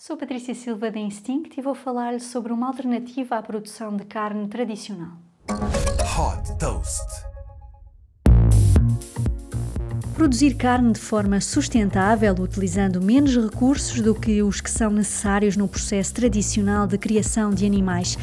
Sou Patrícia Silva da Instinct e vou falar-lhe sobre uma alternativa à produção de carne tradicional. Hot Toast. Produzir carne de forma sustentável, utilizando menos recursos do que os que são necessários no processo tradicional de criação de animais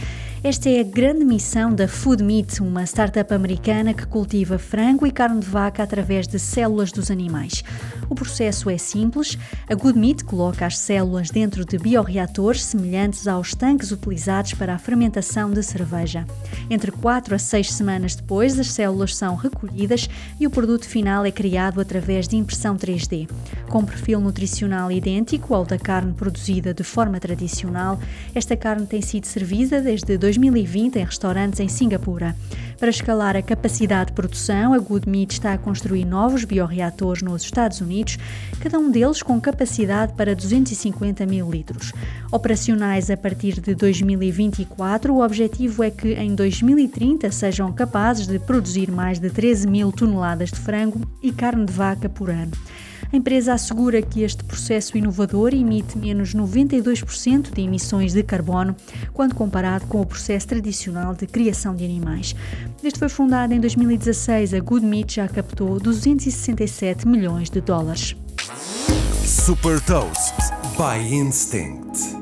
esta é a grande missão da Food Meat, uma startup americana que cultiva frango e carne de vaca através de células dos animais. O processo é simples. A Good Meat coloca as células dentro de bioreatores semelhantes aos tanques utilizados para a fermentação de cerveja. Entre 4 a 6 semanas depois, as células são recolhidas e o produto final é criado através de impressão 3D. Com um perfil nutricional idêntico ao da carne produzida de forma tradicional, esta carne tem sido servida desde 2020 em restaurantes em Singapura. Para escalar a capacidade de produção, a Good Meat está a construir novos bioreatores nos Estados Unidos, cada um deles com capacidade para 250 mil litros. Operacionais a partir de 2024, o objetivo é que em 2030 sejam capazes de produzir mais de 13 mil toneladas de frango e carne de vaca por ano. A empresa assegura que este processo inovador emite menos 92% de emissões de carbono quando comparado com o processo tradicional de criação de animais. Desde foi fundada em 2016, a Good Meat já captou 267 milhões de dólares. Super Toast by Instinct.